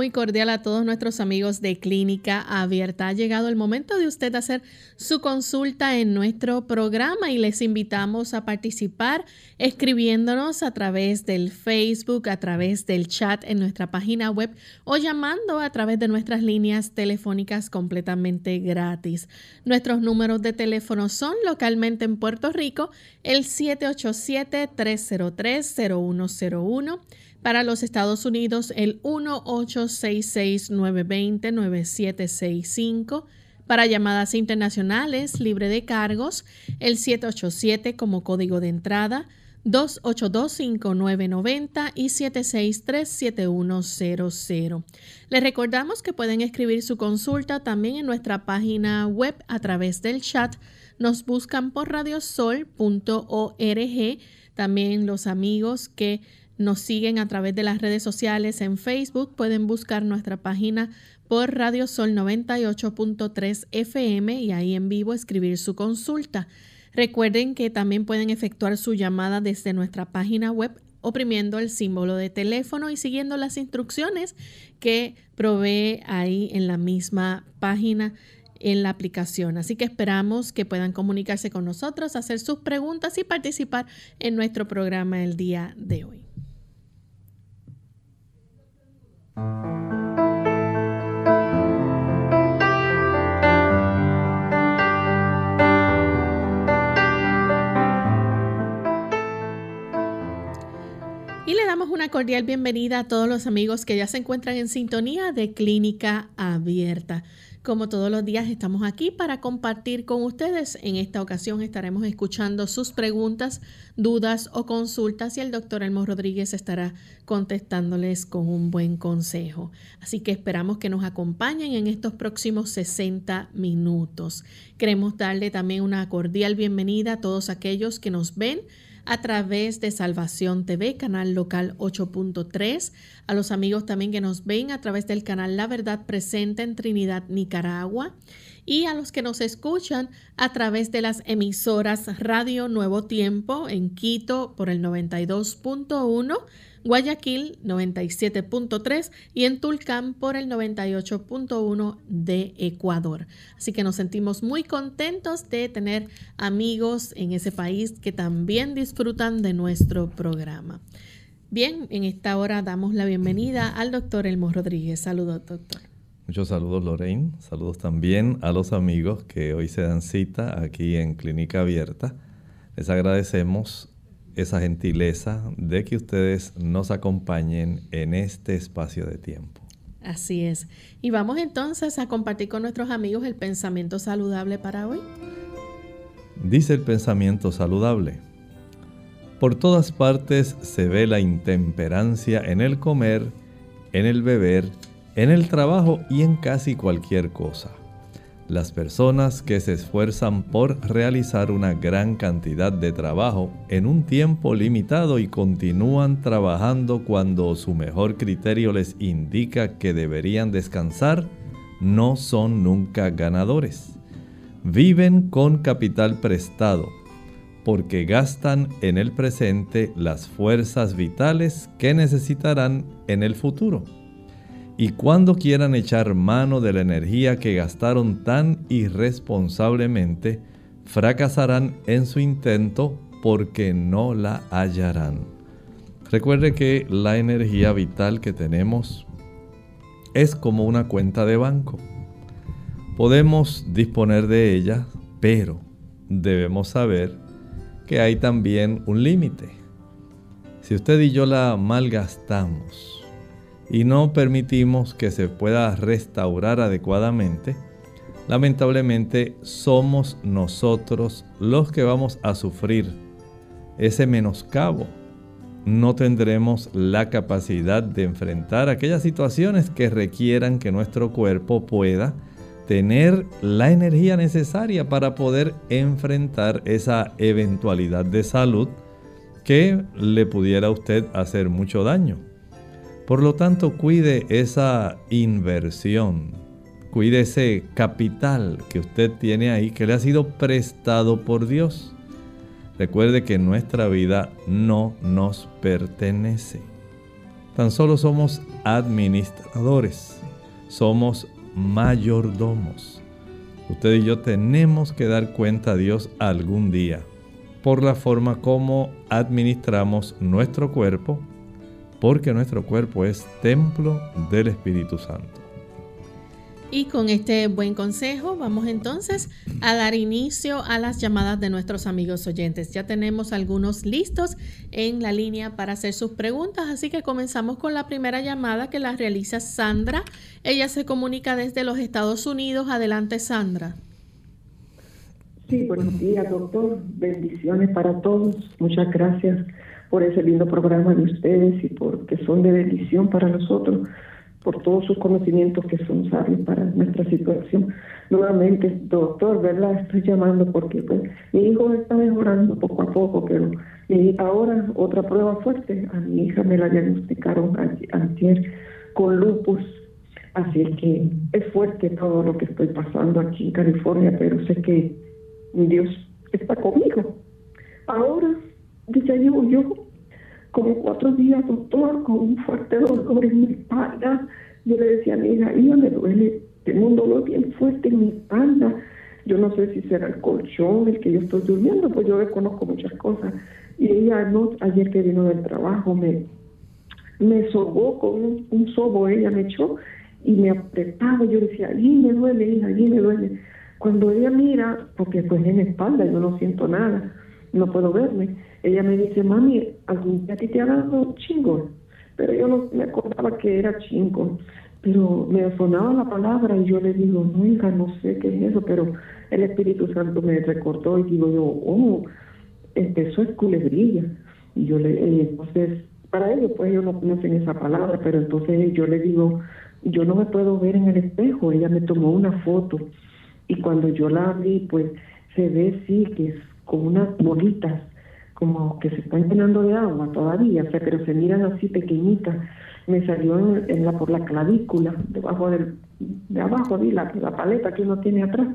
Muy cordial a todos nuestros amigos de Clínica Abierta. Ha llegado el momento de usted hacer su consulta en nuestro programa y les invitamos a participar escribiéndonos a través del Facebook, a través del chat en nuestra página web o llamando a través de nuestras líneas telefónicas completamente gratis. Nuestros números de teléfono son localmente en Puerto Rico el 787 303 0101 para los Estados Unidos, el 1-866-920-9765. Para llamadas internacionales, libre de cargos, el 787 como código de entrada, 282-5990 y 763-7100. Les recordamos que pueden escribir su consulta también en nuestra página web a través del chat. Nos buscan por radiosol.org. También los amigos que nos siguen a través de las redes sociales en Facebook. Pueden buscar nuestra página por Radio Sol 98.3 FM y ahí en vivo escribir su consulta. Recuerden que también pueden efectuar su llamada desde nuestra página web oprimiendo el símbolo de teléfono y siguiendo las instrucciones que provee ahí en la misma página en la aplicación. Así que esperamos que puedan comunicarse con nosotros, hacer sus preguntas y participar en nuestro programa el día de hoy. Y le damos una cordial bienvenida a todos los amigos que ya se encuentran en sintonía de Clínica Abierta. Como todos los días estamos aquí para compartir con ustedes. En esta ocasión estaremos escuchando sus preguntas, dudas o consultas y el doctor Elmo Rodríguez estará contestándoles con un buen consejo. Así que esperamos que nos acompañen en estos próximos 60 minutos. Queremos darle también una cordial bienvenida a todos aquellos que nos ven a través de Salvación TV, canal local 8.3, a los amigos también que nos ven a través del canal La Verdad Presente en Trinidad, Nicaragua, y a los que nos escuchan a través de las emisoras Radio Nuevo Tiempo en Quito por el 92.1 Guayaquil 97.3 y en Tulcán por el 98.1 de Ecuador. Así que nos sentimos muy contentos de tener amigos en ese país que también disfrutan de nuestro programa. Bien, en esta hora damos la bienvenida al doctor Elmo Rodríguez. Saludos, doctor. Muchos saludos, Lorraine. Saludos también a los amigos que hoy se dan cita aquí en Clínica Abierta. Les agradecemos esa gentileza de que ustedes nos acompañen en este espacio de tiempo. Así es. Y vamos entonces a compartir con nuestros amigos el pensamiento saludable para hoy. Dice el pensamiento saludable. Por todas partes se ve la intemperancia en el comer, en el beber, en el trabajo y en casi cualquier cosa. Las personas que se esfuerzan por realizar una gran cantidad de trabajo en un tiempo limitado y continúan trabajando cuando su mejor criterio les indica que deberían descansar, no son nunca ganadores. Viven con capital prestado porque gastan en el presente las fuerzas vitales que necesitarán en el futuro y cuando quieran echar mano de la energía que gastaron tan irresponsablemente, fracasarán en su intento porque no la hallarán. Recuerde que la energía vital que tenemos es como una cuenta de banco. Podemos disponer de ella, pero debemos saber que hay también un límite. Si usted y yo la malgastamos y no permitimos que se pueda restaurar adecuadamente, lamentablemente somos nosotros los que vamos a sufrir ese menoscabo no tendremos la capacidad de enfrentar aquellas situaciones que requieran que nuestro cuerpo pueda tener la energía necesaria para poder enfrentar esa eventualidad de salud que le pudiera a usted hacer mucho daño. Por lo tanto, cuide esa inversión, cuide ese capital que usted tiene ahí que le ha sido prestado por Dios. Recuerde que nuestra vida no nos pertenece. Tan solo somos administradores, somos mayordomos. Usted y yo tenemos que dar cuenta a Dios algún día por la forma como administramos nuestro cuerpo, porque nuestro cuerpo es templo del Espíritu Santo. Y con este buen consejo vamos entonces a dar inicio a las llamadas de nuestros amigos oyentes. Ya tenemos algunos listos en la línea para hacer sus preguntas, así que comenzamos con la primera llamada que la realiza Sandra. Ella se comunica desde los Estados Unidos. Adelante, Sandra. Sí, buenos días, doctor. Bendiciones para todos. Muchas gracias por ese lindo programa de ustedes y porque son de bendición para nosotros por todos sus conocimientos que son sabios para nuestra situación. Nuevamente, doctor, ¿verdad? Estoy llamando porque pues, mi hijo está mejorando poco a poco, pero ahora otra prueba fuerte. A mi hija me la diagnosticaron ayer con lupus, así que es fuerte todo lo que estoy pasando aquí en California, pero sé que Dios está conmigo. Ahora, ya llevo yo como cuatro días, doctor, con un fuerte dolor en mi espalda. Yo le decía a mi hija, hija, me duele, tengo un dolor bien fuerte en mi espalda. Yo no sé si será el colchón el que yo estoy durmiendo, pues yo desconozco muchas cosas. Y ella, no, ayer que vino del trabajo, me, me sobó con un, sobo, ella me echó y me apretaba. Yo decía, allí me duele, hija, allí me duele. Cuando ella mira, porque pues en mi espalda yo no siento nada, no puedo verme ella me dice, mami, ¿algún día te ha dado chingón? Pero yo no me acordaba que era chingón. Pero me sonaba la palabra y yo le digo, no, hija, no sé qué es eso, pero el Espíritu Santo me recordó y digo yo, oh, eso es culebrilla. Y yo le, eh, entonces, para ellos, pues ellos no conocen esa palabra, pero entonces yo le digo, yo no me puedo ver en el espejo. Ella me tomó una foto y cuando yo la vi, pues se ve, sí, que es como unas bolitas como que se están llenando de agua todavía, o sea, pero se miran así pequeñitas. Me salió en, la, por la clavícula, debajo del, de abajo, de la, la paleta que uno tiene atrás.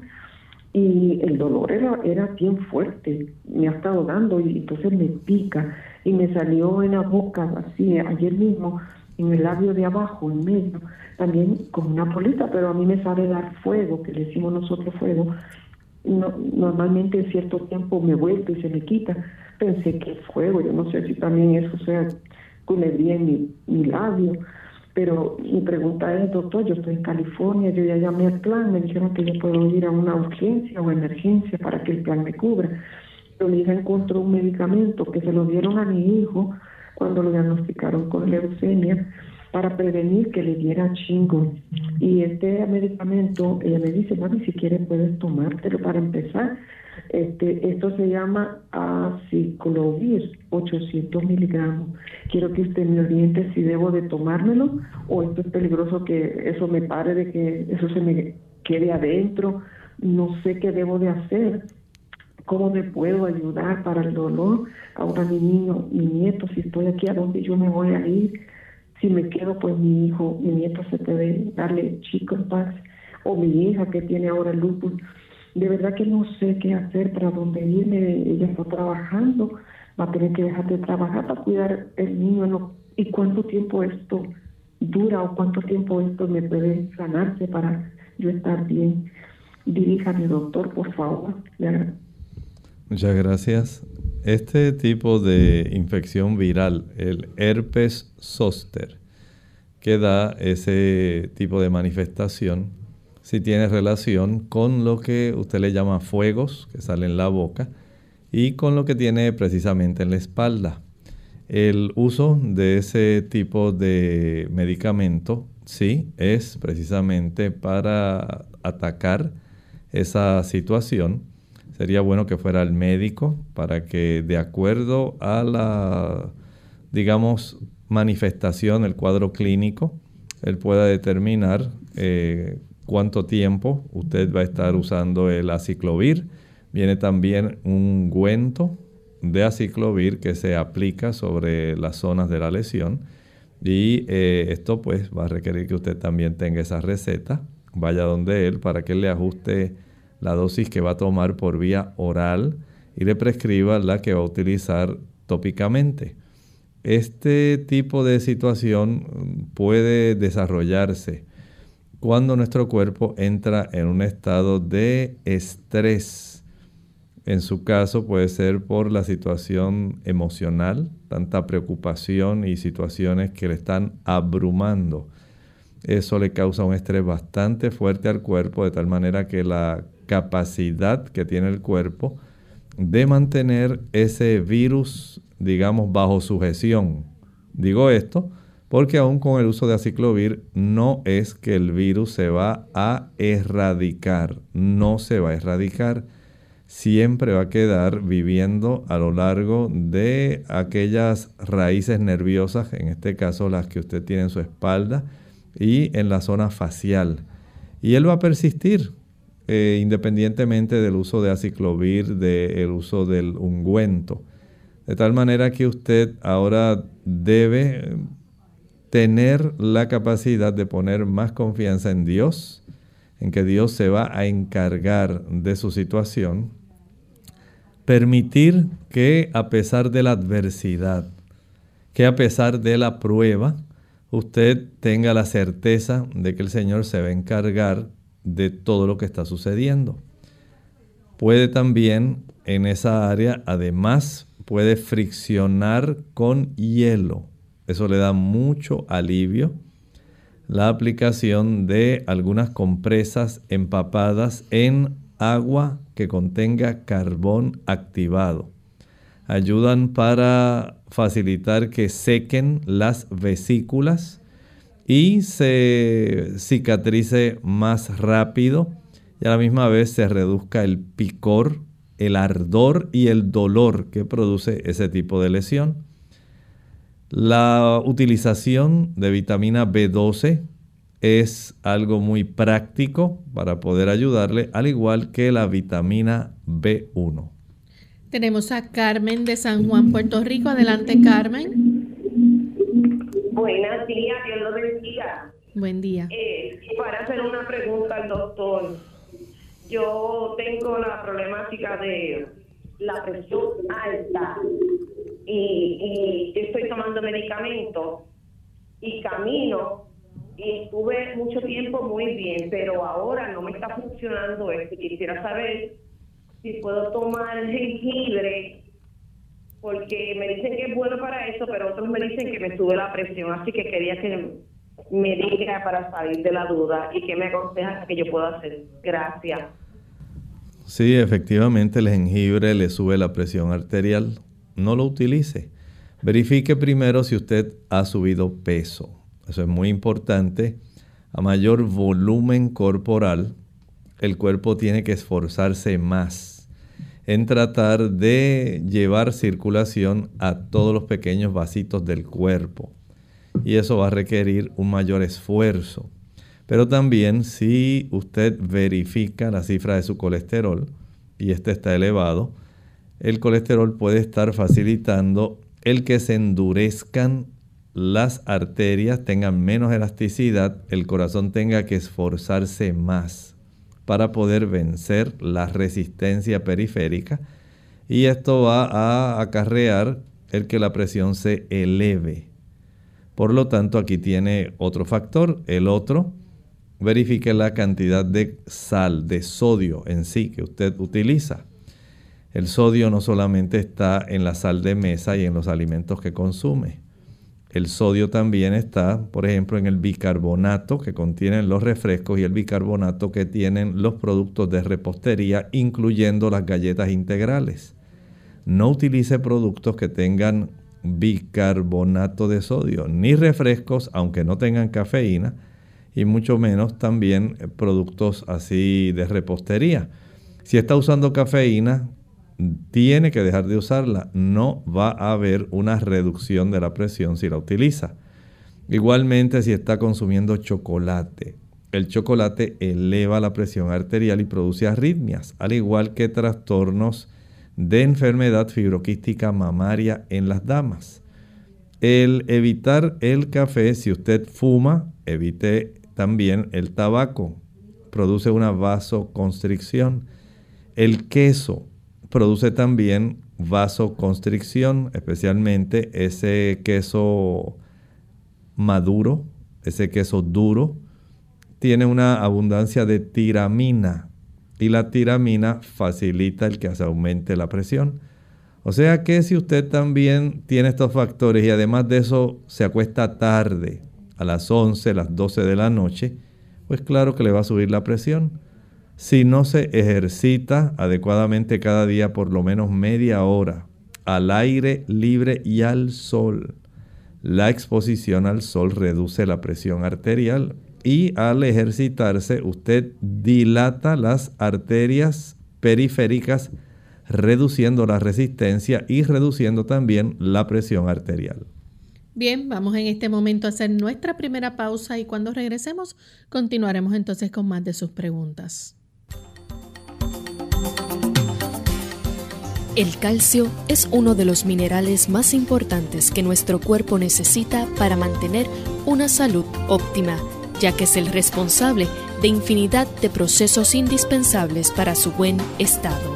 Y el dolor era, era bien fuerte, me ha estado dando y entonces me pica. Y me salió en la boca, así, ayer mismo, en el labio de abajo, en medio, también como una bolita, pero a mí me sabe dar fuego, que le decimos nosotros fuego. No, normalmente en cierto tiempo me vuelve y se me quita, pensé que fuego, yo no sé si también eso sea culebría en mi, mi labio, pero mi pregunta es, doctor, yo estoy en California, yo ya llamé al plan, me dijeron que yo puedo ir a una urgencia o emergencia para que el plan me cubra. Pero mi hija encontró un medicamento que se lo dieron a mi hijo cuando lo diagnosticaron con leucemia para prevenir que le diera chingo. Y este medicamento, ella me dice, mami, si quieres puedes tomártelo para empezar este, esto se llama aciclovir, 800 miligramos. Quiero que usted me oriente si debo de tomármelo o esto es peligroso que eso me pare de que eso se me quede adentro. No sé qué debo de hacer. ¿Cómo me puedo ayudar para el dolor? Ahora mi niño, mi nieto, si estoy aquí, ¿a dónde yo me voy a ir? Si me quedo, pues mi hijo, mi nieto se puede darle chico en paz. O mi hija que tiene ahora lupus de verdad que no sé qué hacer, para dónde irme. Ella está trabajando, va a tener que dejar de trabajar para cuidar el niño. ¿Y cuánto tiempo esto dura o cuánto tiempo esto me puede sanarse para yo estar bien? Diríjame, doctor, por favor. Muchas gracias. Este tipo de infección viral, el herpes zoster, que da ese tipo de manifestación, si tiene relación con lo que usted le llama fuegos que salen en la boca y con lo que tiene precisamente en la espalda. El uso de ese tipo de medicamento, sí, es precisamente para atacar esa situación. Sería bueno que fuera el médico para que de acuerdo a la, digamos, manifestación, el cuadro clínico, él pueda determinar eh, cuánto tiempo usted va a estar usando el aciclovir. Viene también un ungüento de aciclovir que se aplica sobre las zonas de la lesión y eh, esto pues va a requerir que usted también tenga esa receta, vaya donde él para que él le ajuste la dosis que va a tomar por vía oral y le prescriba la que va a utilizar tópicamente. Este tipo de situación puede desarrollarse cuando nuestro cuerpo entra en un estado de estrés. En su caso puede ser por la situación emocional, tanta preocupación y situaciones que le están abrumando. Eso le causa un estrés bastante fuerte al cuerpo, de tal manera que la capacidad que tiene el cuerpo de mantener ese virus, digamos, bajo sujeción. Digo esto porque aún con el uso de aciclovir no es que el virus se va a erradicar, no se va a erradicar, siempre va a quedar viviendo a lo largo de aquellas raíces nerviosas, en este caso las que usted tiene en su espalda y en la zona facial. Y él va a persistir eh, independientemente del uso de aciclovir, del uso del ungüento. De tal manera que usted ahora debe tener la capacidad de poner más confianza en Dios, en que Dios se va a encargar de su situación, permitir que a pesar de la adversidad, que a pesar de la prueba, usted tenga la certeza de que el Señor se va a encargar de todo lo que está sucediendo. Puede también en esa área, además, puede friccionar con hielo eso le da mucho alivio. La aplicación de algunas compresas empapadas en agua que contenga carbón activado. Ayudan para facilitar que sequen las vesículas y se cicatrice más rápido y a la misma vez se reduzca el picor, el ardor y el dolor que produce ese tipo de lesión. La utilización de vitamina B12 es algo muy práctico para poder ayudarle, al igual que la vitamina B1. Tenemos a Carmen de San Juan, Puerto Rico. Adelante, Carmen. Buenos días, Dios lo bendiga. Buen día. Eh, para hacer una pregunta al doctor, yo tengo la problemática de la presión alta y, estoy tomando medicamentos y camino y estuve mucho tiempo muy bien, pero ahora no me está funcionando esto. Quisiera saber si puedo tomar jengibre, porque me dicen que es bueno para eso, pero otros me dicen que me sube la presión, así que quería que me diga para salir de la duda y que me aconseja que yo pueda hacer. Gracias. Sí, efectivamente el jengibre le sube la presión arterial no lo utilice. Verifique primero si usted ha subido peso. Eso es muy importante. A mayor volumen corporal, el cuerpo tiene que esforzarse más en tratar de llevar circulación a todos los pequeños vasitos del cuerpo. Y eso va a requerir un mayor esfuerzo. Pero también si usted verifica la cifra de su colesterol y este está elevado, el colesterol puede estar facilitando el que se endurezcan las arterias, tengan menos elasticidad, el corazón tenga que esforzarse más para poder vencer la resistencia periférica y esto va a acarrear el que la presión se eleve. Por lo tanto, aquí tiene otro factor, el otro, verifique la cantidad de sal, de sodio en sí que usted utiliza. El sodio no solamente está en la sal de mesa y en los alimentos que consume. El sodio también está, por ejemplo, en el bicarbonato que contienen los refrescos y el bicarbonato que tienen los productos de repostería, incluyendo las galletas integrales. No utilice productos que tengan bicarbonato de sodio, ni refrescos, aunque no tengan cafeína, y mucho menos también productos así de repostería. Si está usando cafeína, tiene que dejar de usarla. No va a haber una reducción de la presión si la utiliza. Igualmente si está consumiendo chocolate. El chocolate eleva la presión arterial y produce arritmias, al igual que trastornos de enfermedad fibroquística mamaria en las damas. El evitar el café, si usted fuma, evite también el tabaco. Produce una vasoconstricción. El queso, produce también vasoconstricción, especialmente ese queso maduro, ese queso duro, tiene una abundancia de tiramina y la tiramina facilita el que se aumente la presión. O sea que si usted también tiene estos factores y además de eso se acuesta tarde, a las 11, las 12 de la noche, pues claro que le va a subir la presión si no se ejercita adecuadamente cada día por lo menos media hora al aire libre y al sol. La exposición al sol reduce la presión arterial y al ejercitarse usted dilata las arterias periféricas reduciendo la resistencia y reduciendo también la presión arterial. Bien, vamos en este momento a hacer nuestra primera pausa y cuando regresemos continuaremos entonces con más de sus preguntas. El calcio es uno de los minerales más importantes que nuestro cuerpo necesita para mantener una salud óptima, ya que es el responsable de infinidad de procesos indispensables para su buen estado.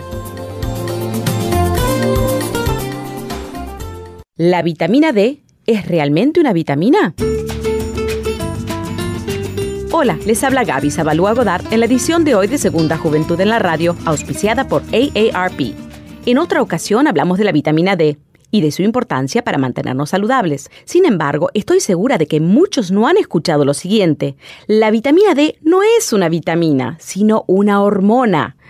¿La vitamina D es realmente una vitamina? Hola, les habla Gaby Zabalúa Godard en la edición de hoy de Segunda Juventud en la Radio, auspiciada por AARP. En otra ocasión hablamos de la vitamina D y de su importancia para mantenernos saludables. Sin embargo, estoy segura de que muchos no han escuchado lo siguiente. La vitamina D no es una vitamina, sino una hormona.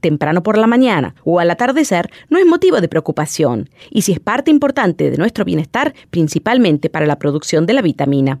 temprano por la mañana o al atardecer no es motivo de preocupación y si es parte importante de nuestro bienestar, principalmente para la producción de la vitamina.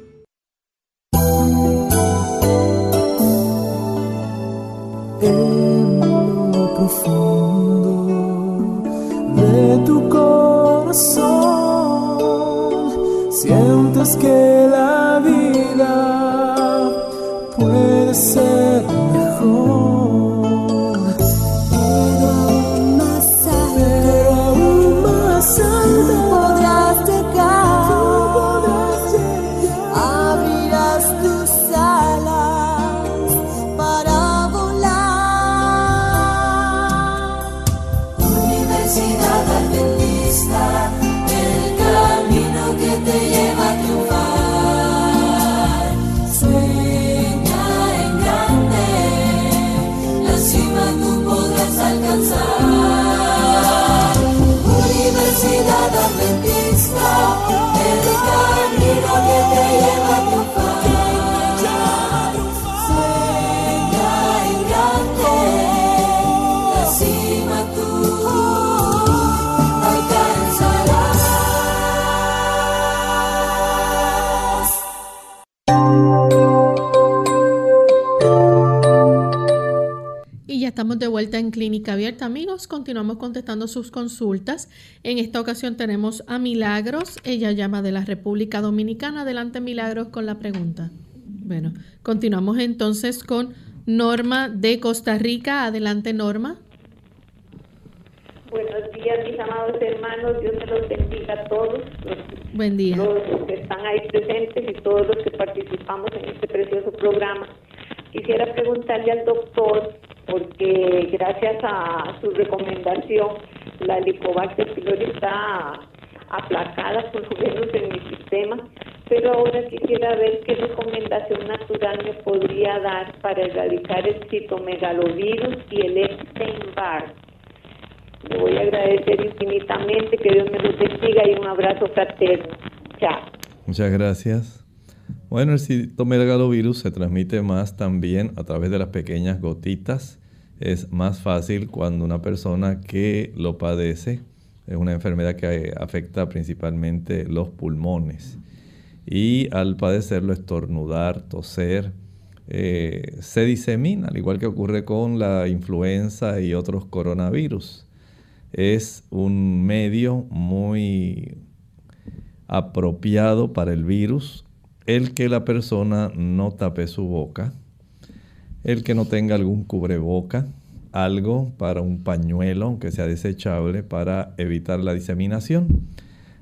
en lo profundo de tu corazón. Sientes que la estamos de vuelta en Clínica Abierta, amigos. Continuamos contestando sus consultas. En esta ocasión tenemos a Milagros. Ella llama de la República Dominicana. Adelante, Milagros, con la pregunta. Bueno, continuamos entonces con Norma de Costa Rica. Adelante, Norma. Buenos días, mis amados hermanos. Dios me los bendiga a todos. Los, Buen día. Los que están ahí presentes y todos los que participamos en este precioso programa. Quisiera preguntarle al doctor porque gracias a su recomendación la Helicobacter pylori está aplacada por virus en mi sistema, pero ahora quisiera ver qué recomendación natural me podría dar para erradicar el citomegalovirus y el Epstein-Barr. Le voy a agradecer infinitamente, que Dios me los bendiga y un abrazo fraterno. Chao. Muchas gracias. Bueno, el citomegalovirus se transmite más también a través de las pequeñas gotitas es más fácil cuando una persona que lo padece es una enfermedad que afecta principalmente los pulmones. Y al padecerlo, estornudar, toser, eh, se disemina, al igual que ocurre con la influenza y otros coronavirus. Es un medio muy apropiado para el virus el que la persona no tape su boca el que no tenga algún cubreboca, algo para un pañuelo, aunque sea desechable, para evitar la diseminación.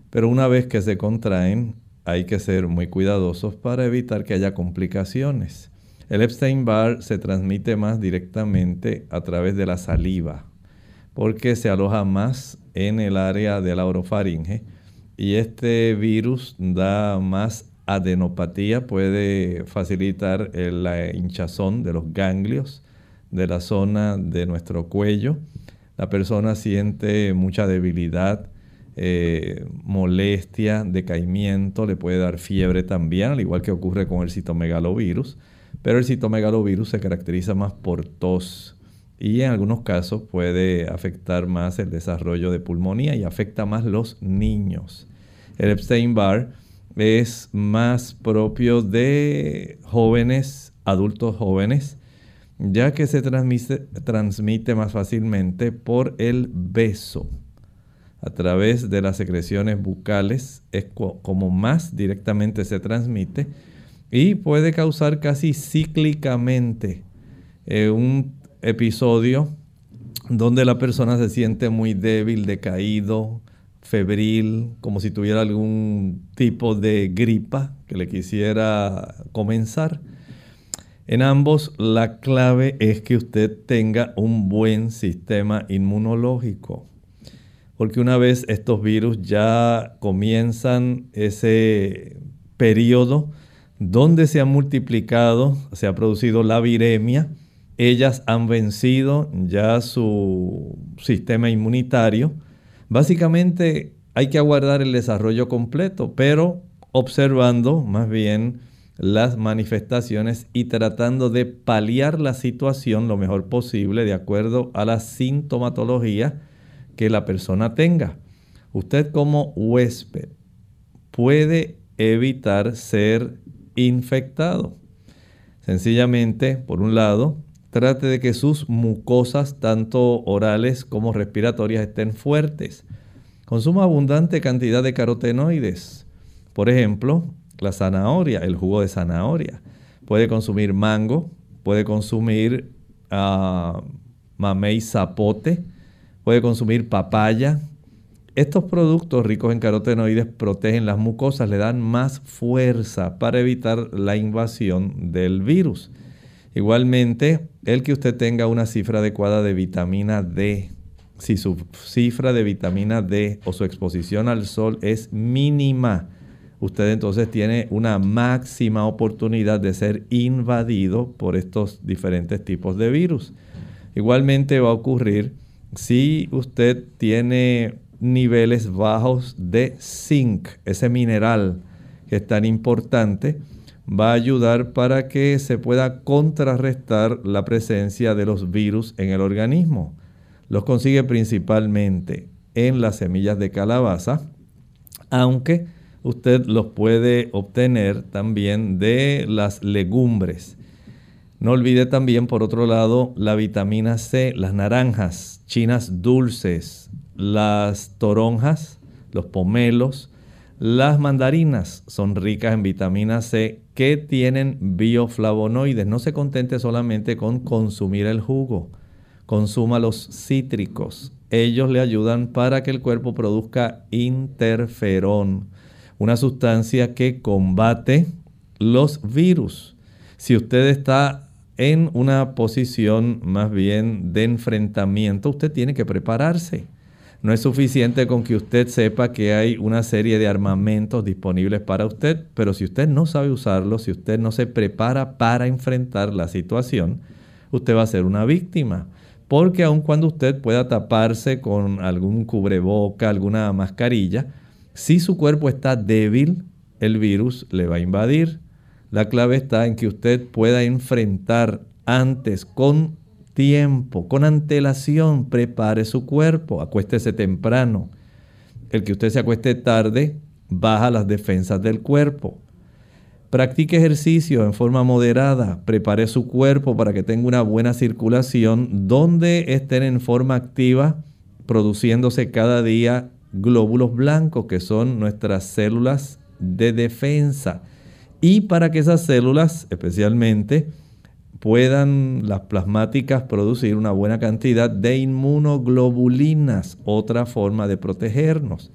Pero una vez que se contraen, hay que ser muy cuidadosos para evitar que haya complicaciones. El Epstein-Barr se transmite más directamente a través de la saliva, porque se aloja más en el área de la orofaringe y este virus da más adenopatía puede facilitar la hinchazón de los ganglios de la zona de nuestro cuello. La persona siente mucha debilidad, eh, molestia, decaimiento, le puede dar fiebre también, al igual que ocurre con el citomegalovirus. Pero el citomegalovirus se caracteriza más por tos y en algunos casos puede afectar más el desarrollo de pulmonía y afecta más los niños. El Epstein-Barr es más propio de jóvenes, adultos jóvenes, ya que se transmite, transmite más fácilmente por el beso. A través de las secreciones bucales es como más directamente se transmite y puede causar casi cíclicamente eh, un episodio donde la persona se siente muy débil, decaído, febril, como si tuviera algún tipo de gripa que le quisiera comenzar. En ambos la clave es que usted tenga un buen sistema inmunológico. Porque una vez estos virus ya comienzan ese periodo donde se ha multiplicado, se ha producido la viremia, ellas han vencido ya su sistema inmunitario, Básicamente hay que aguardar el desarrollo completo, pero observando más bien las manifestaciones y tratando de paliar la situación lo mejor posible de acuerdo a la sintomatología que la persona tenga. Usted como huésped puede evitar ser infectado. Sencillamente, por un lado, trate de que sus mucosas, tanto orales como respiratorias, estén fuertes. Consuma abundante cantidad de carotenoides. Por ejemplo, la zanahoria, el jugo de zanahoria. Puede consumir mango, puede consumir uh, mamey zapote, puede consumir papaya. Estos productos ricos en carotenoides protegen las mucosas, le dan más fuerza para evitar la invasión del virus. Igualmente, el que usted tenga una cifra adecuada de vitamina D. Si su cifra de vitamina D o su exposición al sol es mínima, usted entonces tiene una máxima oportunidad de ser invadido por estos diferentes tipos de virus. Igualmente va a ocurrir si usted tiene niveles bajos de zinc, ese mineral que es tan importante va a ayudar para que se pueda contrarrestar la presencia de los virus en el organismo. Los consigue principalmente en las semillas de calabaza, aunque usted los puede obtener también de las legumbres. No olvide también, por otro lado, la vitamina C, las naranjas, chinas dulces, las toronjas, los pomelos, las mandarinas son ricas en vitamina C que tienen bioflavonoides. No se contente solamente con consumir el jugo, consuma los cítricos. Ellos le ayudan para que el cuerpo produzca interferón, una sustancia que combate los virus. Si usted está en una posición más bien de enfrentamiento, usted tiene que prepararse. No es suficiente con que usted sepa que hay una serie de armamentos disponibles para usted, pero si usted no sabe usarlos, si usted no se prepara para enfrentar la situación, usted va a ser una víctima. Porque aun cuando usted pueda taparse con algún cubreboca, alguna mascarilla, si su cuerpo está débil, el virus le va a invadir. La clave está en que usted pueda enfrentar antes con tiempo, con antelación, prepare su cuerpo, acuéstese temprano. El que usted se acueste tarde baja las defensas del cuerpo. Practique ejercicio en forma moderada, prepare su cuerpo para que tenga una buena circulación donde estén en forma activa, produciéndose cada día glóbulos blancos que son nuestras células de defensa. Y para que esas células especialmente puedan las plasmáticas producir una buena cantidad de inmunoglobulinas, otra forma de protegernos.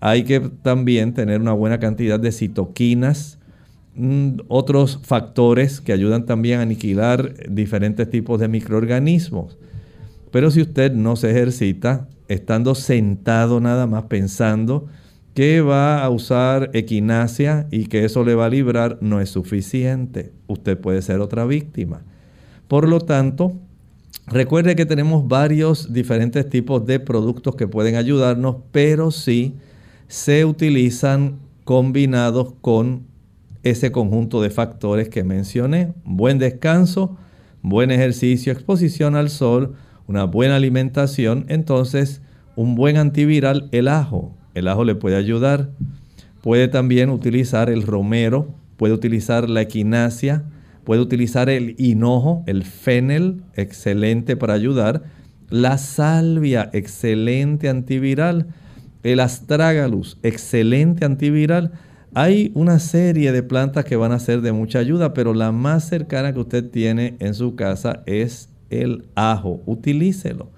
Hay que también tener una buena cantidad de citoquinas, mm, otros factores que ayudan también a aniquilar diferentes tipos de microorganismos. Pero si usted no se ejercita, estando sentado nada más pensando, que va a usar equinacia y que eso le va a librar no es suficiente. Usted puede ser otra víctima. Por lo tanto, recuerde que tenemos varios diferentes tipos de productos que pueden ayudarnos, pero sí se utilizan combinados con ese conjunto de factores que mencioné. Buen descanso, buen ejercicio, exposición al sol, una buena alimentación, entonces un buen antiviral, el ajo. El ajo le puede ayudar. Puede también utilizar el romero, puede utilizar la equinacia, puede utilizar el hinojo, el fennel, excelente para ayudar. La salvia, excelente antiviral. El astragalus, excelente antiviral. Hay una serie de plantas que van a ser de mucha ayuda, pero la más cercana que usted tiene en su casa es el ajo. Utilícelo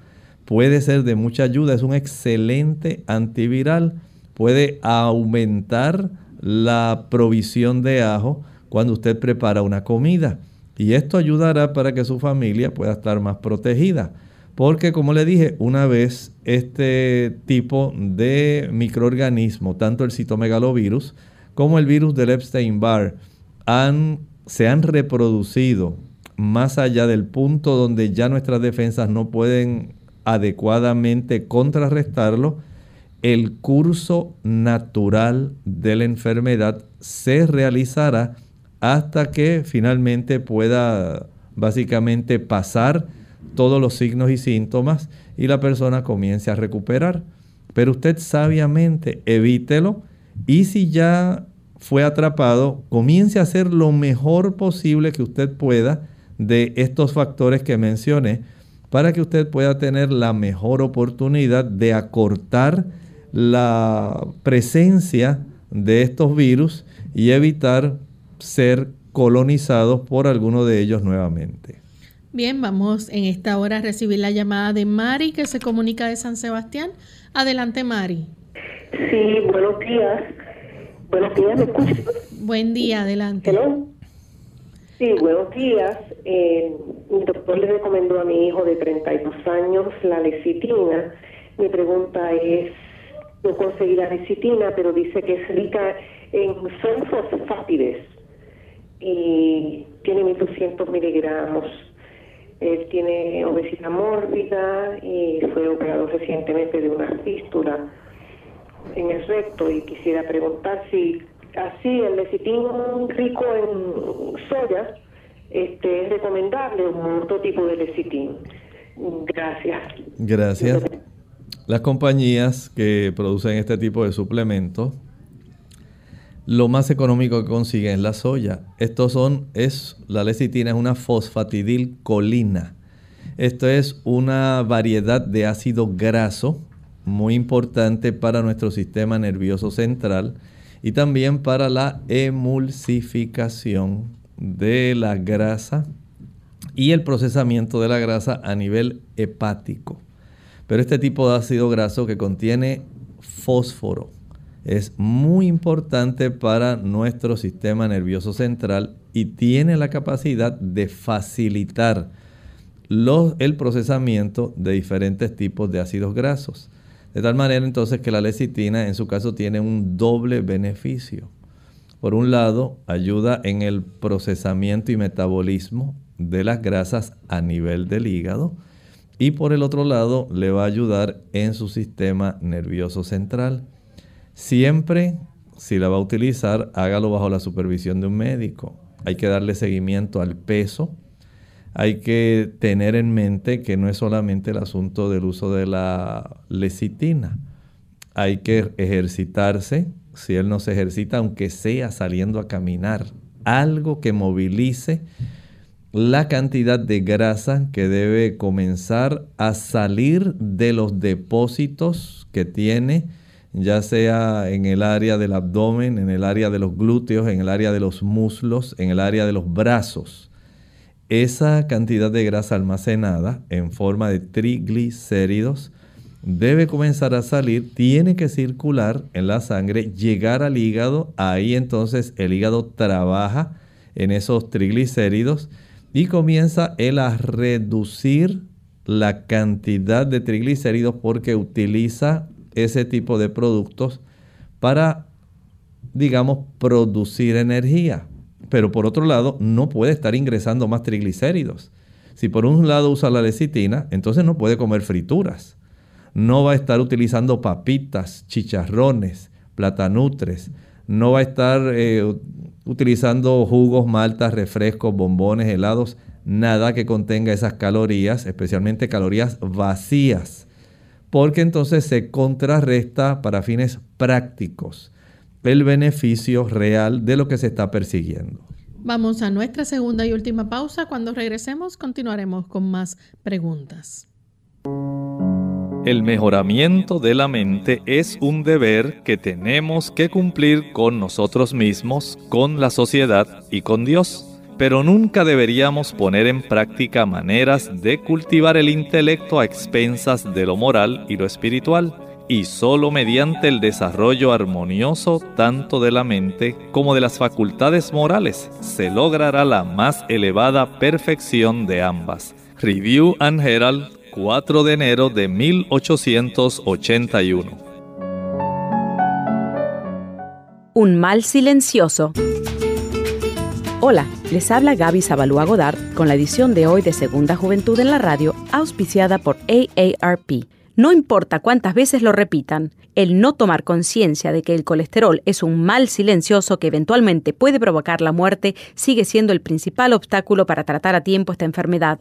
puede ser de mucha ayuda, es un excelente antiviral, puede aumentar la provisión de ajo cuando usted prepara una comida. Y esto ayudará para que su familia pueda estar más protegida. Porque como le dije, una vez este tipo de microorganismo, tanto el citomegalovirus como el virus del Epstein-Barr, se han reproducido más allá del punto donde ya nuestras defensas no pueden adecuadamente contrarrestarlo, el curso natural de la enfermedad se realizará hasta que finalmente pueda básicamente pasar todos los signos y síntomas y la persona comience a recuperar. Pero usted sabiamente evítelo y si ya fue atrapado, comience a hacer lo mejor posible que usted pueda de estos factores que mencioné para que usted pueda tener la mejor oportunidad de acortar la presencia de estos virus y evitar ser colonizados por alguno de ellos nuevamente. Bien, vamos en esta hora a recibir la llamada de Mari que se comunica de San Sebastián. Adelante, Mari. Sí, buenos días. Buenos días, ¿me escuchas? Buen día, adelante. Hello. Sí, buenos días. Eh, mi doctor le recomendó a mi hijo de 32 años la lecitina. Mi pregunta es, no conseguí la lecitina, pero dice que es rica en son fosfátides y tiene 1200 miligramos. Él tiene obesidad mórbida y fue operado recientemente de una fístula en el recto y quisiera preguntar si así el lecitín rico en soya este, es recomendable un otro tipo de lecitín. Gracias. Gracias. Las compañías que producen este tipo de suplementos lo más económico que consiguen es la soya. Estos son, es, la lecitina es una fosfatidilcolina. Esto es una variedad de ácido graso muy importante para nuestro sistema nervioso central y también para la emulsificación de la grasa y el procesamiento de la grasa a nivel hepático. Pero este tipo de ácido graso que contiene fósforo es muy importante para nuestro sistema nervioso central y tiene la capacidad de facilitar el procesamiento de diferentes tipos de ácidos grasos. De tal manera entonces que la lecitina en su caso tiene un doble beneficio. Por un lado, ayuda en el procesamiento y metabolismo de las grasas a nivel del hígado y por el otro lado le va a ayudar en su sistema nervioso central. Siempre, si la va a utilizar, hágalo bajo la supervisión de un médico. Hay que darle seguimiento al peso. Hay que tener en mente que no es solamente el asunto del uso de la lecitina. Hay que ejercitarse. Si él no se ejercita, aunque sea saliendo a caminar, algo que movilice la cantidad de grasa que debe comenzar a salir de los depósitos que tiene ya sea en el área del abdomen, en el área de los glúteos, en el área de los muslos, en el área de los brazos. Esa cantidad de grasa almacenada en forma de triglicéridos debe comenzar a salir, tiene que circular en la sangre, llegar al hígado, ahí entonces el hígado trabaja en esos triglicéridos y comienza él a reducir la cantidad de triglicéridos porque utiliza ese tipo de productos para, digamos, producir energía. Pero por otro lado, no puede estar ingresando más triglicéridos. Si por un lado usa la lecitina, entonces no puede comer frituras. No va a estar utilizando papitas, chicharrones, platanutres. No va a estar eh, utilizando jugos, maltas, refrescos, bombones, helados. Nada que contenga esas calorías, especialmente calorías vacías porque entonces se contrarresta para fines prácticos el beneficio real de lo que se está persiguiendo. Vamos a nuestra segunda y última pausa. Cuando regresemos continuaremos con más preguntas. El mejoramiento de la mente es un deber que tenemos que cumplir con nosotros mismos, con la sociedad y con Dios pero nunca deberíamos poner en práctica maneras de cultivar el intelecto a expensas de lo moral y lo espiritual, y solo mediante el desarrollo armonioso tanto de la mente como de las facultades morales se logrará la más elevada perfección de ambas. Review and Herald, 4 de enero de 1881. Un mal silencioso. Hola, les habla Gaby Zabalúa Godard con la edición de hoy de Segunda Juventud en la Radio, auspiciada por AARP. No importa cuántas veces lo repitan, el no tomar conciencia de que el colesterol es un mal silencioso que eventualmente puede provocar la muerte sigue siendo el principal obstáculo para tratar a tiempo esta enfermedad.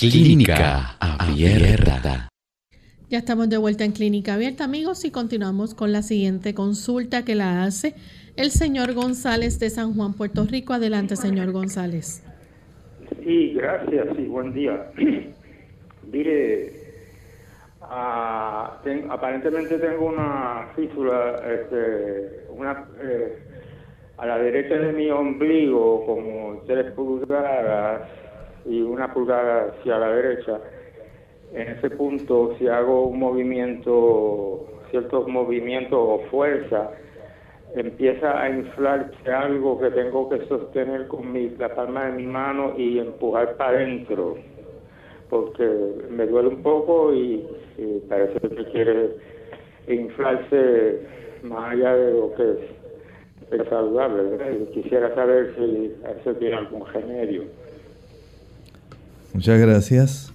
Clínica Abierta. Ya estamos de vuelta en Clínica Abierta, amigos, y continuamos con la siguiente consulta que la hace el señor González de San Juan, Puerto Rico. Adelante, señor González. Sí, gracias y buen día. mire, ah, ten- aparentemente tengo una fístula, este, una, eh, a la derecha de mi ombligo, como tres pulgadas y una pulgada hacia la derecha. En ese punto, si hago un movimiento, ciertos movimientos o fuerza, empieza a inflarse algo que tengo que sostener con mi, la palma de mi mano y empujar para adentro, porque me duele un poco y, y parece que quiere inflarse más allá de lo que es, saludable. quisiera saber si eso tiene algún remedio. Muchas gracias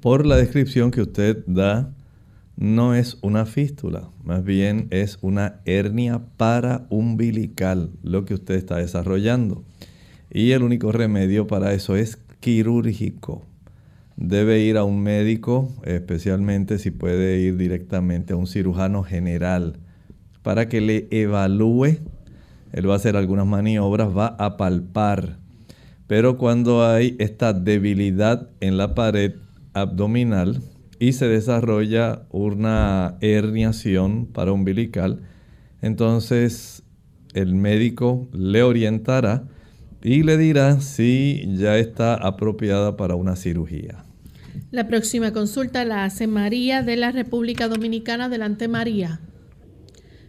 por la descripción que usted da. No es una fístula, más bien es una hernia paraumbilical lo que usted está desarrollando. Y el único remedio para eso es quirúrgico. Debe ir a un médico, especialmente si puede ir directamente a un cirujano general, para que le evalúe. Él va a hacer algunas maniobras, va a palpar pero cuando hay esta debilidad en la pared abdominal y se desarrolla una herniación paraumbilical, entonces el médico le orientará y le dirá si ya está apropiada para una cirugía. La próxima consulta la hace María de la República Dominicana. Adelante, María.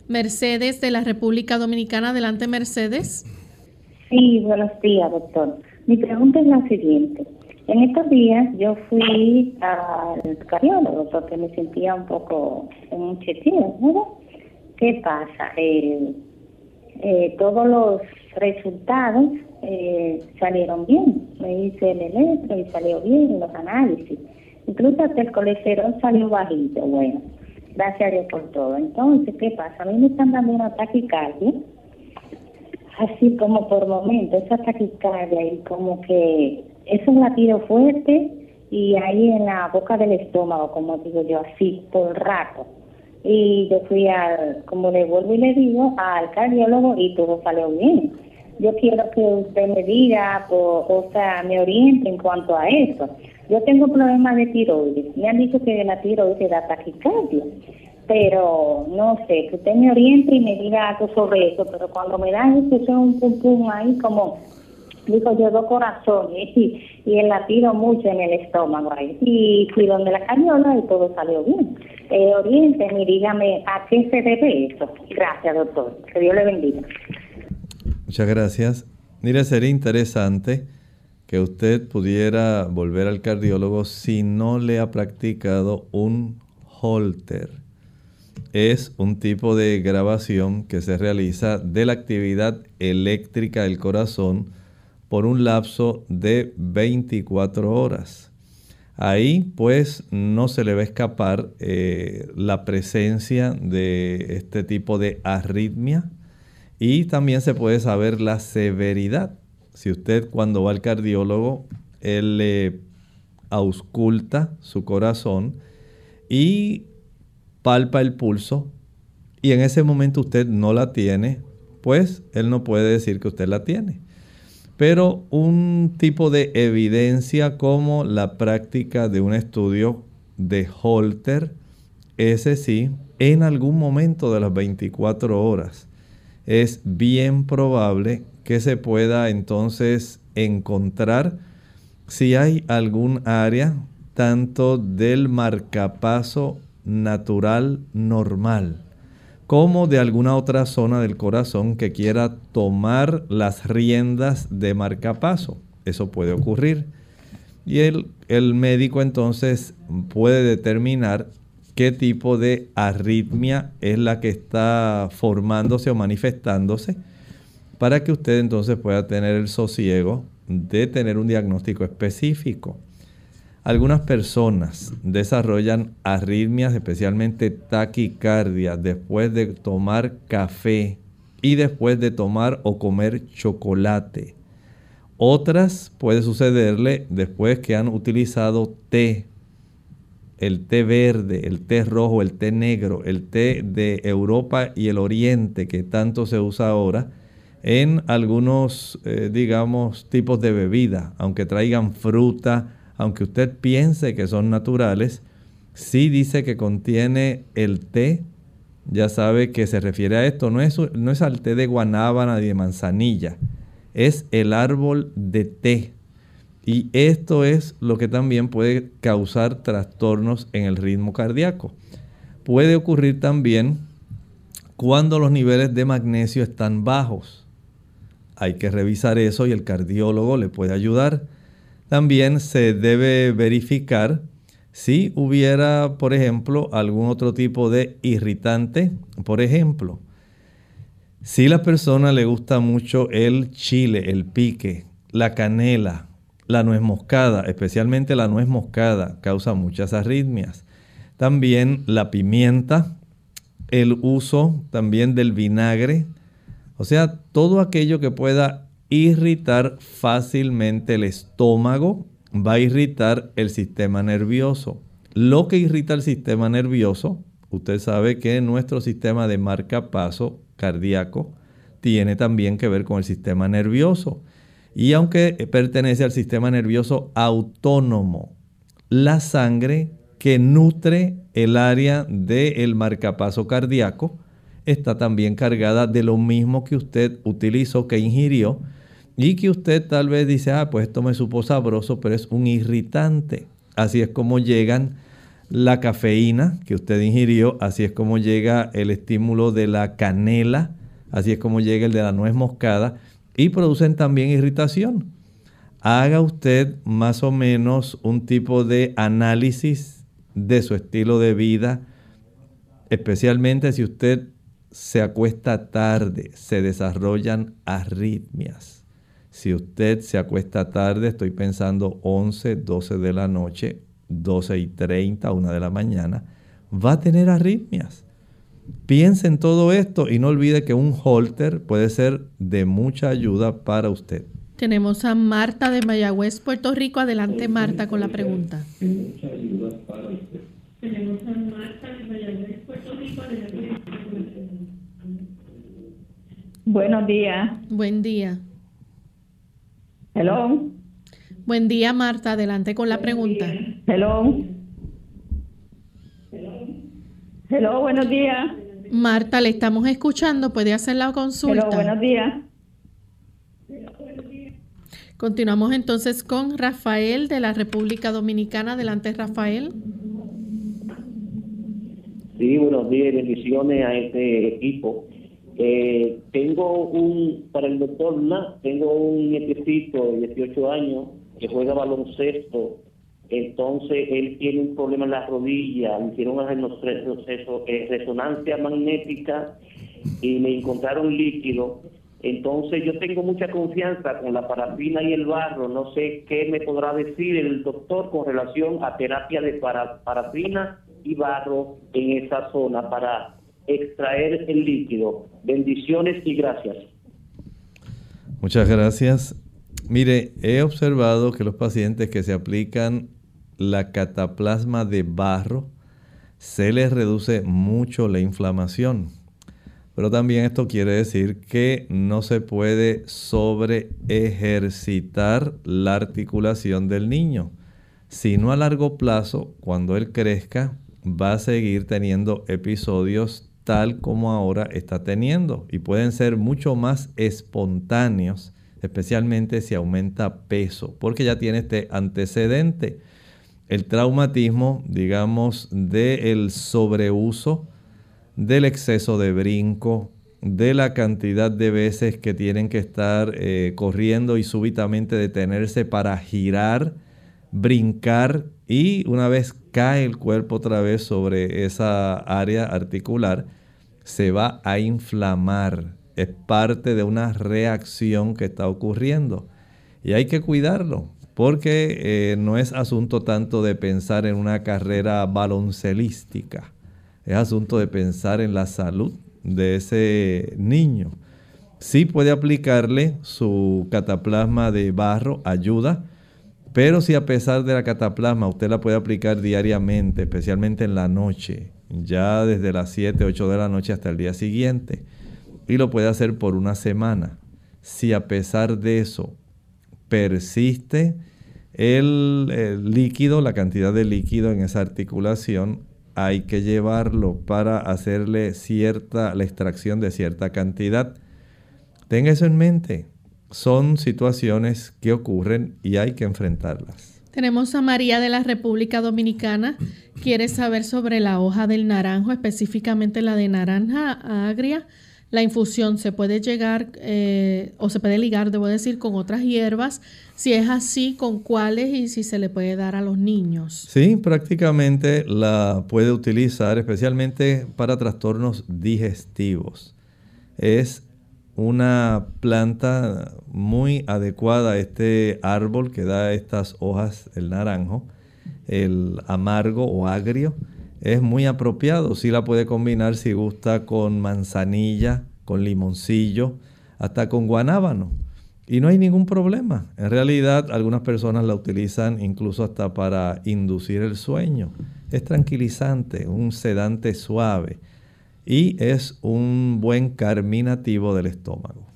Mercedes de la República Dominicana. Adelante, Mercedes. Sí, buenos días, doctor. Mi pregunta es la siguiente. En estos días yo fui al cardiólogo porque me sentía un poco en un chequeo, ¿no? ¿Qué pasa? Eh, eh, todos los resultados eh, salieron bien. Me hice el electro y salió bien los análisis. Incluso hasta el colesterol salió bajito. Bueno, gracias a Dios por todo. Entonces, ¿qué pasa? A mí me están dando una taquicardia así como por momentos, esa taquicardia y como que es un latido fuerte y ahí en la boca del estómago, como digo yo, así por rato. Y yo fui al, como le vuelvo y le digo, al cardiólogo y todo salió bien. Yo quiero que usted me diga, o, o sea, me oriente en cuanto a eso. Yo tengo problemas de tiroides. Me han dicho que la tiroides da taquicardia pero no sé, que usted me oriente y me diga algo sobre eso, pero cuando me dan eso, eso es un pum pum ahí como, digo yo, dos corazones y, y el latido mucho en el estómago ahí. Y fui donde la cañola y todo salió bien. Eh, oriénteme y dígame a qué se debe eso. Gracias, doctor. Que Dios le bendiga. Muchas gracias. Mire, sería interesante que usted pudiera volver al cardiólogo si no le ha practicado un holter es un tipo de grabación que se realiza de la actividad eléctrica del corazón por un lapso de 24 horas. Ahí pues no se le va a escapar eh, la presencia de este tipo de arritmia y también se puede saber la severidad. Si usted cuando va al cardiólogo, él le ausculta su corazón y palpa el pulso y en ese momento usted no la tiene, pues él no puede decir que usted la tiene. Pero un tipo de evidencia como la práctica de un estudio de Holter, ese sí, en algún momento de las 24 horas, es bien probable que se pueda entonces encontrar si hay algún área tanto del marcapaso natural normal, como de alguna otra zona del corazón que quiera tomar las riendas de marcapaso. Eso puede ocurrir. Y el, el médico entonces puede determinar qué tipo de arritmia es la que está formándose o manifestándose para que usted entonces pueda tener el sosiego de tener un diagnóstico específico. Algunas personas desarrollan arritmias, especialmente taquicardia, después de tomar café y después de tomar o comer chocolate. Otras puede sucederle después que han utilizado té, el té verde, el té rojo, el té negro, el té de Europa y el Oriente que tanto se usa ahora en algunos, eh, digamos, tipos de bebida, aunque traigan fruta, aunque usted piense que son naturales, sí dice que contiene el té, ya sabe que se refiere a esto, no es, no es al té de guanábana ni de manzanilla, es el árbol de té. Y esto es lo que también puede causar trastornos en el ritmo cardíaco. Puede ocurrir también cuando los niveles de magnesio están bajos. Hay que revisar eso y el cardiólogo le puede ayudar. También se debe verificar si hubiera, por ejemplo, algún otro tipo de irritante. Por ejemplo, si a la persona le gusta mucho el chile, el pique, la canela, la nuez moscada, especialmente la nuez moscada, causa muchas arritmias. También la pimienta, el uso también del vinagre, o sea, todo aquello que pueda irritar fácilmente el estómago va a irritar el sistema nervioso. Lo que irrita el sistema nervioso, usted sabe que nuestro sistema de marcapaso cardíaco tiene también que ver con el sistema nervioso. Y aunque pertenece al sistema nervioso autónomo, la sangre que nutre el área del marcapaso cardíaco está también cargada de lo mismo que usted utilizó, que ingirió, y que usted tal vez dice, ah, pues esto me supo sabroso, pero es un irritante. Así es como llegan la cafeína que usted ingirió, así es como llega el estímulo de la canela, así es como llega el de la nuez moscada y producen también irritación. Haga usted más o menos un tipo de análisis de su estilo de vida, especialmente si usted se acuesta tarde, se desarrollan arritmias. Si usted se acuesta tarde, estoy pensando 11, 12 de la noche, 12 y 30, 1 de la mañana, va a tener arritmias. Piense en todo esto y no olvide que un holter puede ser de mucha ayuda para usted. Tenemos a Marta de Mayagüez, Puerto Rico. Adelante, Marta, con la pregunta. Tenemos a Marta de Mayagüez, Puerto Rico. Buenos días. Buen día. Hello. Buen día, Marta. Adelante con la pregunta. Hello. Hello, buenos días. Marta, le estamos escuchando. ¿Puede hacer la consulta? Hello, buenos días. Continuamos entonces con Rafael de la República Dominicana. Adelante, Rafael. Sí, buenos días, bendiciones a este equipo. Eh, tengo un, para el doctor Na, tengo un nietecito de 18 años que juega baloncesto. Entonces él tiene un problema en la rodilla, le hicieron una eh, resonancia magnética y me encontraron líquido. Entonces yo tengo mucha confianza con la parafina y el barro. No sé qué me podrá decir el doctor con relación a terapia de para, parafina y barro en esa zona para extraer el líquido. Bendiciones y gracias. Muchas gracias. Mire, he observado que los pacientes que se aplican la cataplasma de barro, se les reduce mucho la inflamación. Pero también esto quiere decir que no se puede sobre ejercitar la articulación del niño, sino a largo plazo, cuando él crezca, va a seguir teniendo episodios tal como ahora está teniendo y pueden ser mucho más espontáneos, especialmente si aumenta peso, porque ya tiene este antecedente. El traumatismo, digamos, del sobreuso, del exceso de brinco, de la cantidad de veces que tienen que estar eh, corriendo y súbitamente detenerse para girar, brincar y una vez cae el cuerpo otra vez sobre esa área articular, se va a inflamar. Es parte de una reacción que está ocurriendo. Y hay que cuidarlo, porque eh, no es asunto tanto de pensar en una carrera baloncelística, es asunto de pensar en la salud de ese niño. Sí puede aplicarle su cataplasma de barro, ayuda, pero si a pesar de la cataplasma usted la puede aplicar diariamente, especialmente en la noche, ya desde las 7, 8 de la noche hasta el día siguiente, y lo puede hacer por una semana. Si a pesar de eso persiste, el, líquido, la cantidad de líquido en esa articulación, hay que llevarlo para hacerle cierta, la extracción de cierta cantidad. Tenga eso en mente. Son situaciones que ocurren y hay que enfrentarlas. Tenemos a María de la República Dominicana. Quiere saber sobre la hoja del naranjo, específicamente la de naranja agria. La infusión se puede llegar eh, o se puede ligar, debo decir, con otras hierbas. Si es así, ¿con cuáles y si se le puede dar a los niños? Sí, prácticamente la puede utilizar especialmente para trastornos digestivos. Es una planta muy adecuada a este árbol que da estas hojas, el naranjo, el amargo o agrio. Es muy apropiado, si la puede combinar si gusta con manzanilla, con limoncillo, hasta con guanábano. Y no hay ningún problema. En realidad algunas personas la utilizan incluso hasta para inducir el sueño. Es tranquilizante, un sedante suave y es un buen carminativo del estómago.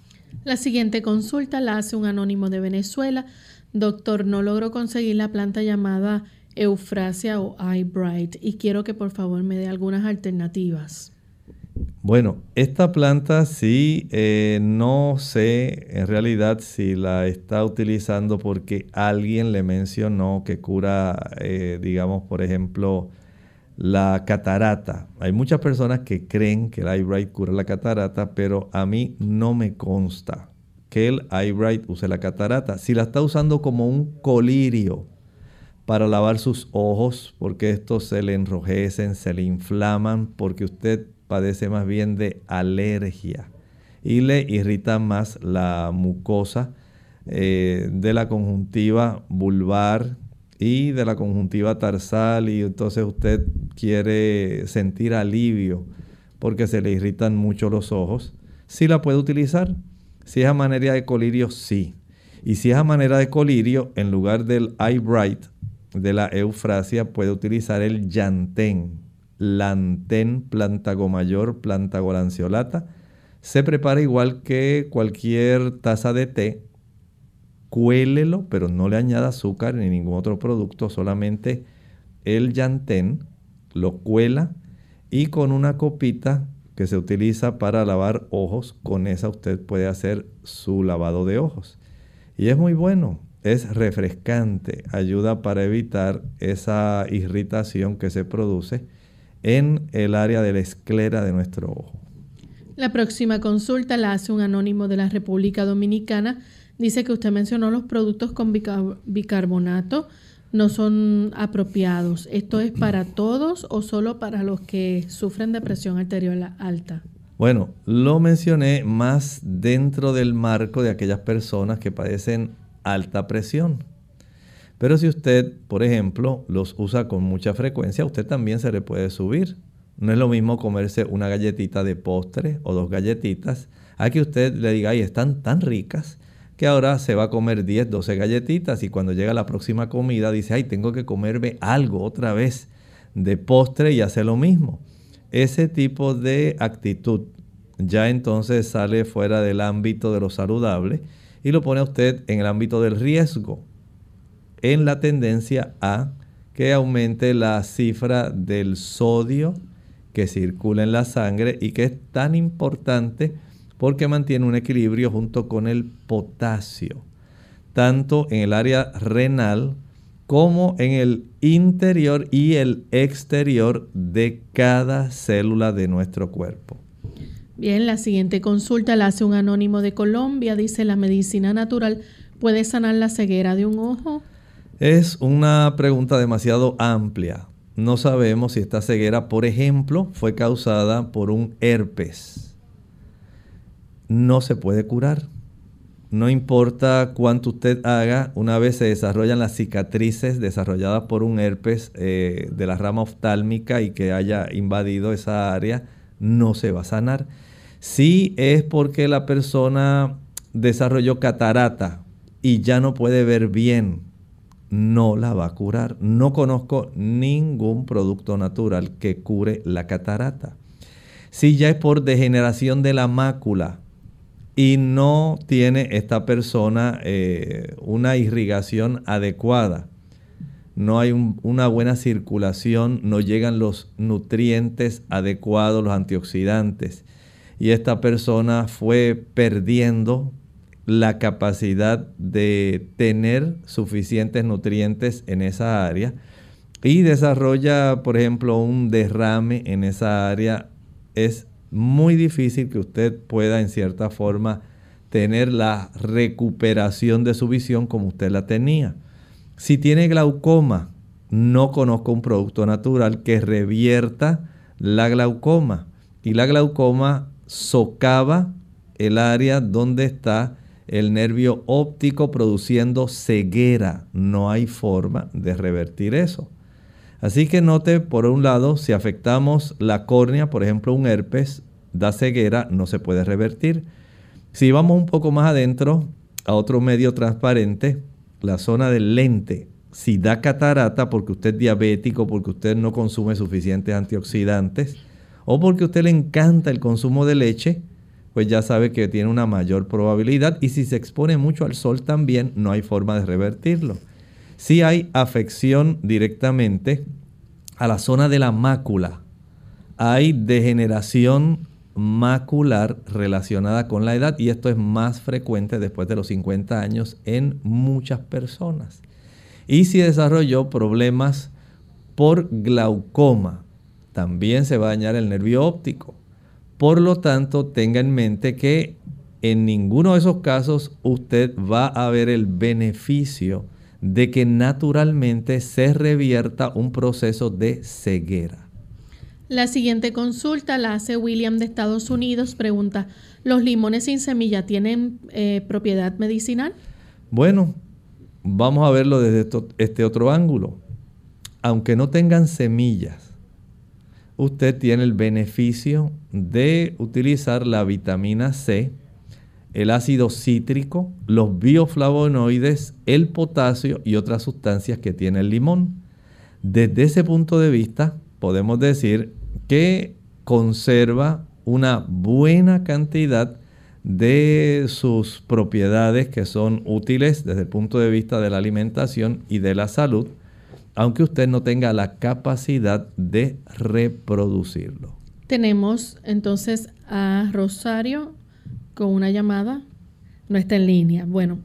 La siguiente consulta la hace un anónimo de Venezuela. Doctor, no logro conseguir la planta llamada Eufrasia o Eyebright y quiero que por favor me dé algunas alternativas. Bueno, esta planta sí, eh, no sé en realidad si la está utilizando porque alguien le mencionó que cura, eh, digamos, por ejemplo, la catarata. Hay muchas personas que creen que el eyebright cura la catarata, pero a mí no me consta que el eyebright use la catarata. Si la está usando como un colirio para lavar sus ojos, porque estos se le enrojecen, se le inflaman, porque usted padece más bien de alergia y le irrita más la mucosa eh, de la conjuntiva vulvar y de la conjuntiva tarsal y entonces usted quiere sentir alivio porque se le irritan mucho los ojos, sí la puede utilizar. Si es a manera de colirio, sí. Y si es a manera de colirio, en lugar del eye bright de la eufrasia, puede utilizar el llantén, lantén plantago mayor, plantago lanceolata. Se prepara igual que cualquier taza de té. Cuélelo, pero no le añada azúcar ni ningún otro producto, solamente el llantén lo cuela y con una copita que se utiliza para lavar ojos, con esa usted puede hacer su lavado de ojos. Y es muy bueno, es refrescante, ayuda para evitar esa irritación que se produce en el área de la esclera de nuestro ojo. La próxima consulta la hace un anónimo de la República Dominicana. Dice que usted mencionó los productos con bicarbonato no son apropiados. ¿Esto es para todos o solo para los que sufren de presión arterial alta? Bueno, lo mencioné más dentro del marco de aquellas personas que padecen alta presión. Pero si usted, por ejemplo, los usa con mucha frecuencia, usted también se le puede subir. No es lo mismo comerse una galletita de postre o dos galletitas a que usted le diga, ay, están tan ricas que ahora se va a comer 10, 12 galletitas y cuando llega la próxima comida dice, ay, tengo que comerme algo otra vez de postre y hace lo mismo. Ese tipo de actitud ya entonces sale fuera del ámbito de lo saludable y lo pone a usted en el ámbito del riesgo, en la tendencia a que aumente la cifra del sodio que circula en la sangre y que es tan importante porque mantiene un equilibrio junto con el potasio, tanto en el área renal como en el interior y el exterior de cada célula de nuestro cuerpo. Bien, la siguiente consulta la hace un anónimo de Colombia. Dice, ¿la medicina natural puede sanar la ceguera de un ojo? Es una pregunta demasiado amplia. No sabemos si esta ceguera, por ejemplo, fue causada por un herpes no se puede curar. No importa cuánto usted haga, una vez se desarrollan las cicatrices desarrolladas por un herpes eh, de la rama oftálmica y que haya invadido esa área, no se va a sanar. Si es porque la persona desarrolló catarata y ya no puede ver bien, no la va a curar. No conozco ningún producto natural que cure la catarata. Si ya es por degeneración de la mácula, y no tiene esta persona eh, una irrigación adecuada. No hay una buena circulación, no llegan los nutrientes adecuados, los antioxidantes. Y esta persona fue perdiendo la capacidad de tener suficientes nutrientes en esa área y desarrolla, por ejemplo, un derrame en esa área, es muy difícil que usted pueda en cierta forma tener la recuperación de su visión como usted la tenía. Si tiene glaucoma, no conozco un producto natural que revierta la glaucoma. Y la glaucoma socava el área donde está el nervio óptico produciendo ceguera. No hay forma de revertir eso. Así que note, por un lado, si afectamos la córnea, por ejemplo, un herpes, da ceguera, no se puede revertir. Si vamos un poco más adentro, a otro medio transparente, la zona del lente, si da catarata porque usted es diabético, porque usted no consume suficientes antioxidantes, o porque usted le encanta el consumo de leche, pues ya sabe que tiene una mayor probabilidad. Y si se expone mucho al sol también, no hay forma de revertirlo. Si hay afección directamente a la zona de la mácula, hay degeneración macular relacionada con la edad y esto es más frecuente después de los 50 años en muchas personas. Y si desarrolló problemas por glaucoma, también se va a dañar el nervio óptico. Por lo tanto, tenga en mente que en ninguno de esos casos usted va a ver el beneficio de que naturalmente se revierta un proceso de ceguera. La siguiente consulta la hace William de Estados Unidos. Pregunta, ¿los limones sin semilla tienen eh, propiedad medicinal? Bueno, vamos a verlo desde este otro ángulo. Aunque no tengan semillas, usted tiene el beneficio de utilizar la vitamina C el ácido cítrico, los bioflavonoides, el potasio y otras sustancias que tiene el limón. Desde ese punto de vista, podemos decir que conserva una buena cantidad de sus propiedades que son útiles desde el punto de vista de la alimentación y de la salud, aunque usted no tenga la capacidad de reproducirlo. Tenemos entonces a Rosario con una llamada. No está en línea. Bueno,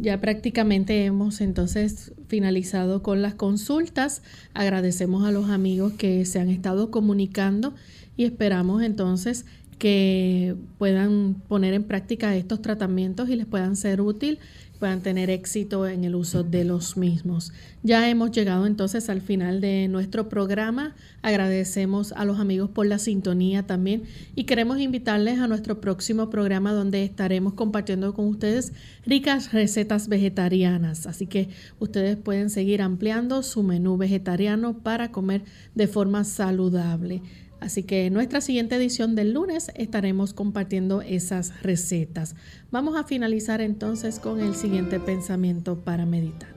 ya prácticamente hemos entonces finalizado con las consultas. Agradecemos a los amigos que se han estado comunicando y esperamos entonces que puedan poner en práctica estos tratamientos y les puedan ser útil puedan tener éxito en el uso de los mismos. Ya hemos llegado entonces al final de nuestro programa. Agradecemos a los amigos por la sintonía también y queremos invitarles a nuestro próximo programa donde estaremos compartiendo con ustedes ricas recetas vegetarianas. Así que ustedes pueden seguir ampliando su menú vegetariano para comer de forma saludable. Así que en nuestra siguiente edición del lunes estaremos compartiendo esas recetas. Vamos a finalizar entonces con el siguiente pensamiento para meditar.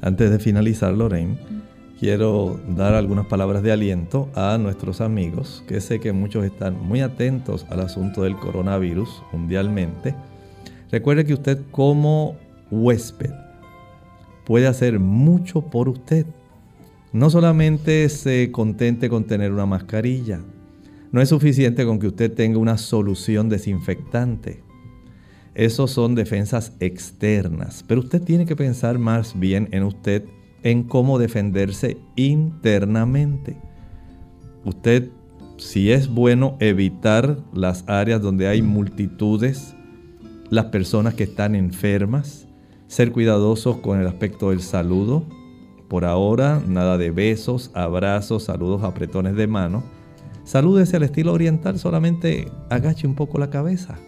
Antes de finalizar, Lorraine, quiero dar algunas palabras de aliento a nuestros amigos, que sé que muchos están muy atentos al asunto del coronavirus mundialmente. Recuerde que usted como huésped puede hacer mucho por usted no solamente se contente con tener una mascarilla, no es suficiente con que usted tenga una solución desinfectante. Esos son defensas externas, pero usted tiene que pensar más bien en usted, en cómo defenderse internamente. Usted, si es bueno evitar las áreas donde hay multitudes, las personas que están enfermas, ser cuidadosos con el aspecto del saludo, por ahora, nada de besos, abrazos, saludos, apretones de mano. Salúdese al estilo oriental, solamente agache un poco la cabeza.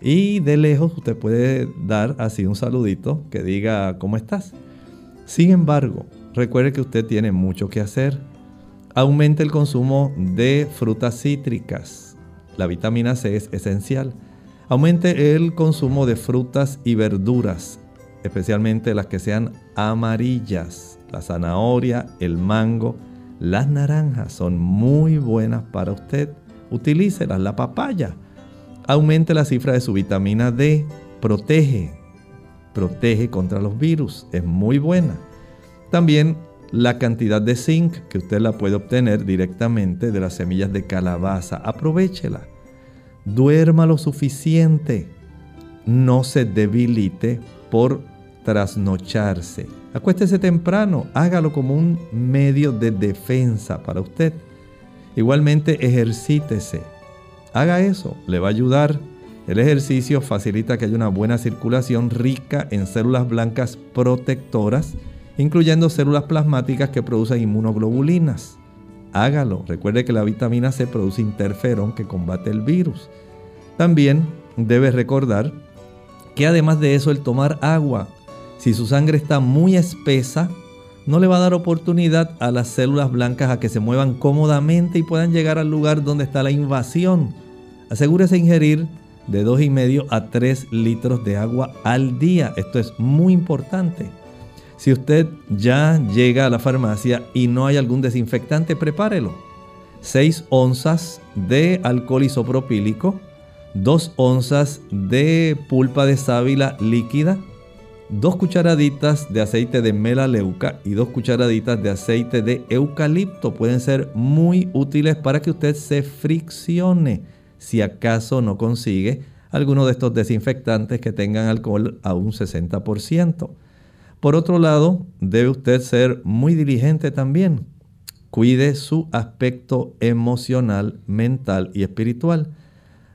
Y de lejos usted puede dar así un saludito que diga ¿cómo estás? Sin embargo, recuerde que usted tiene mucho que hacer. Aumente el consumo de frutas cítricas. La vitamina C es esencial. Aumente el consumo de frutas y verduras, especialmente las que sean amarillas la zanahoria, el mango, las naranjas son muy buenas para usted. Utilícelas, la papaya. aumente la cifra de su vitamina D. Protege, protege contra los virus. Es muy buena. También la cantidad de zinc que usted la puede obtener directamente de las semillas de calabaza. Aprovechela. Duerma lo suficiente. No se debilite por trasnocharse. Acuéstese temprano. Hágalo como un medio de defensa para usted. Igualmente ejercítese. Haga eso, le va a ayudar. El ejercicio facilita que haya una buena circulación rica en células blancas protectoras incluyendo células plasmáticas que producen inmunoglobulinas. Hágalo. Recuerde que la vitamina C produce interferón que combate el virus. También debe recordar que además de eso el tomar agua, si su sangre está muy espesa, no le va a dar oportunidad a las células blancas a que se muevan cómodamente y puedan llegar al lugar donde está la invasión. Asegúrese de ingerir de 2,5 a 3 litros de agua al día. Esto es muy importante. Si usted ya llega a la farmacia y no hay algún desinfectante, prepárelo. 6 onzas de alcohol isopropílico, 2 onzas de pulpa de sábila líquida, 2 cucharaditas de aceite de melaleuca y 2 cucharaditas de aceite de eucalipto. Pueden ser muy útiles para que usted se friccione si acaso no consigue alguno de estos desinfectantes que tengan alcohol a un 60%. Por otro lado, debe usted ser muy diligente también. Cuide su aspecto emocional, mental y espiritual.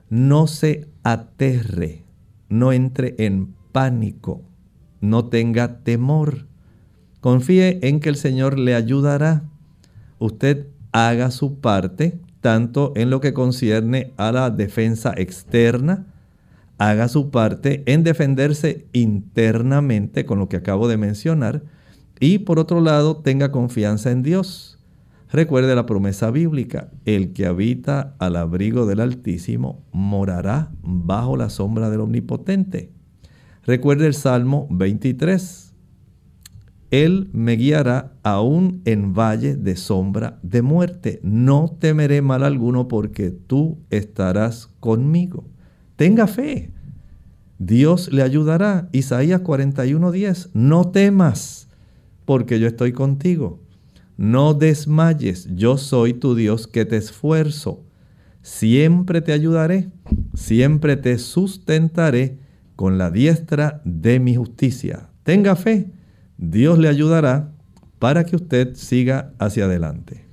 No se aterre, no entre en pánico, no tenga temor. Confíe en que el Señor le ayudará. Usted haga su parte, tanto en lo que concierne a la defensa externa, haga su parte en defenderse internamente con lo que acabo de mencionar y por otro lado tenga confianza en Dios. Recuerde la promesa bíblica, el que habita al abrigo del Altísimo morará bajo la sombra del Omnipotente. Recuerde el Salmo 23, Él me guiará aún en valle de sombra de muerte. No temeré mal alguno porque tú estarás conmigo. Tenga fe. Dios le ayudará. Isaías 41:10. No temas, porque yo estoy contigo. No desmayes, yo soy tu Dios que te esfuerzo. Siempre te ayudaré, siempre te sustentaré con la diestra de mi justicia. Tenga fe, Dios le ayudará para que usted siga hacia adelante.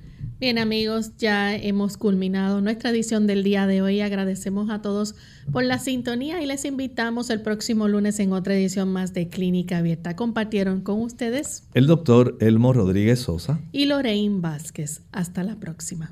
Bien amigos, ya hemos culminado nuestra edición del día de hoy. Agradecemos a todos por la sintonía y les invitamos el próximo lunes en otra edición más de Clínica Abierta. Compartieron con ustedes el doctor Elmo Rodríguez Sosa y Lorraine Vázquez. Hasta la próxima.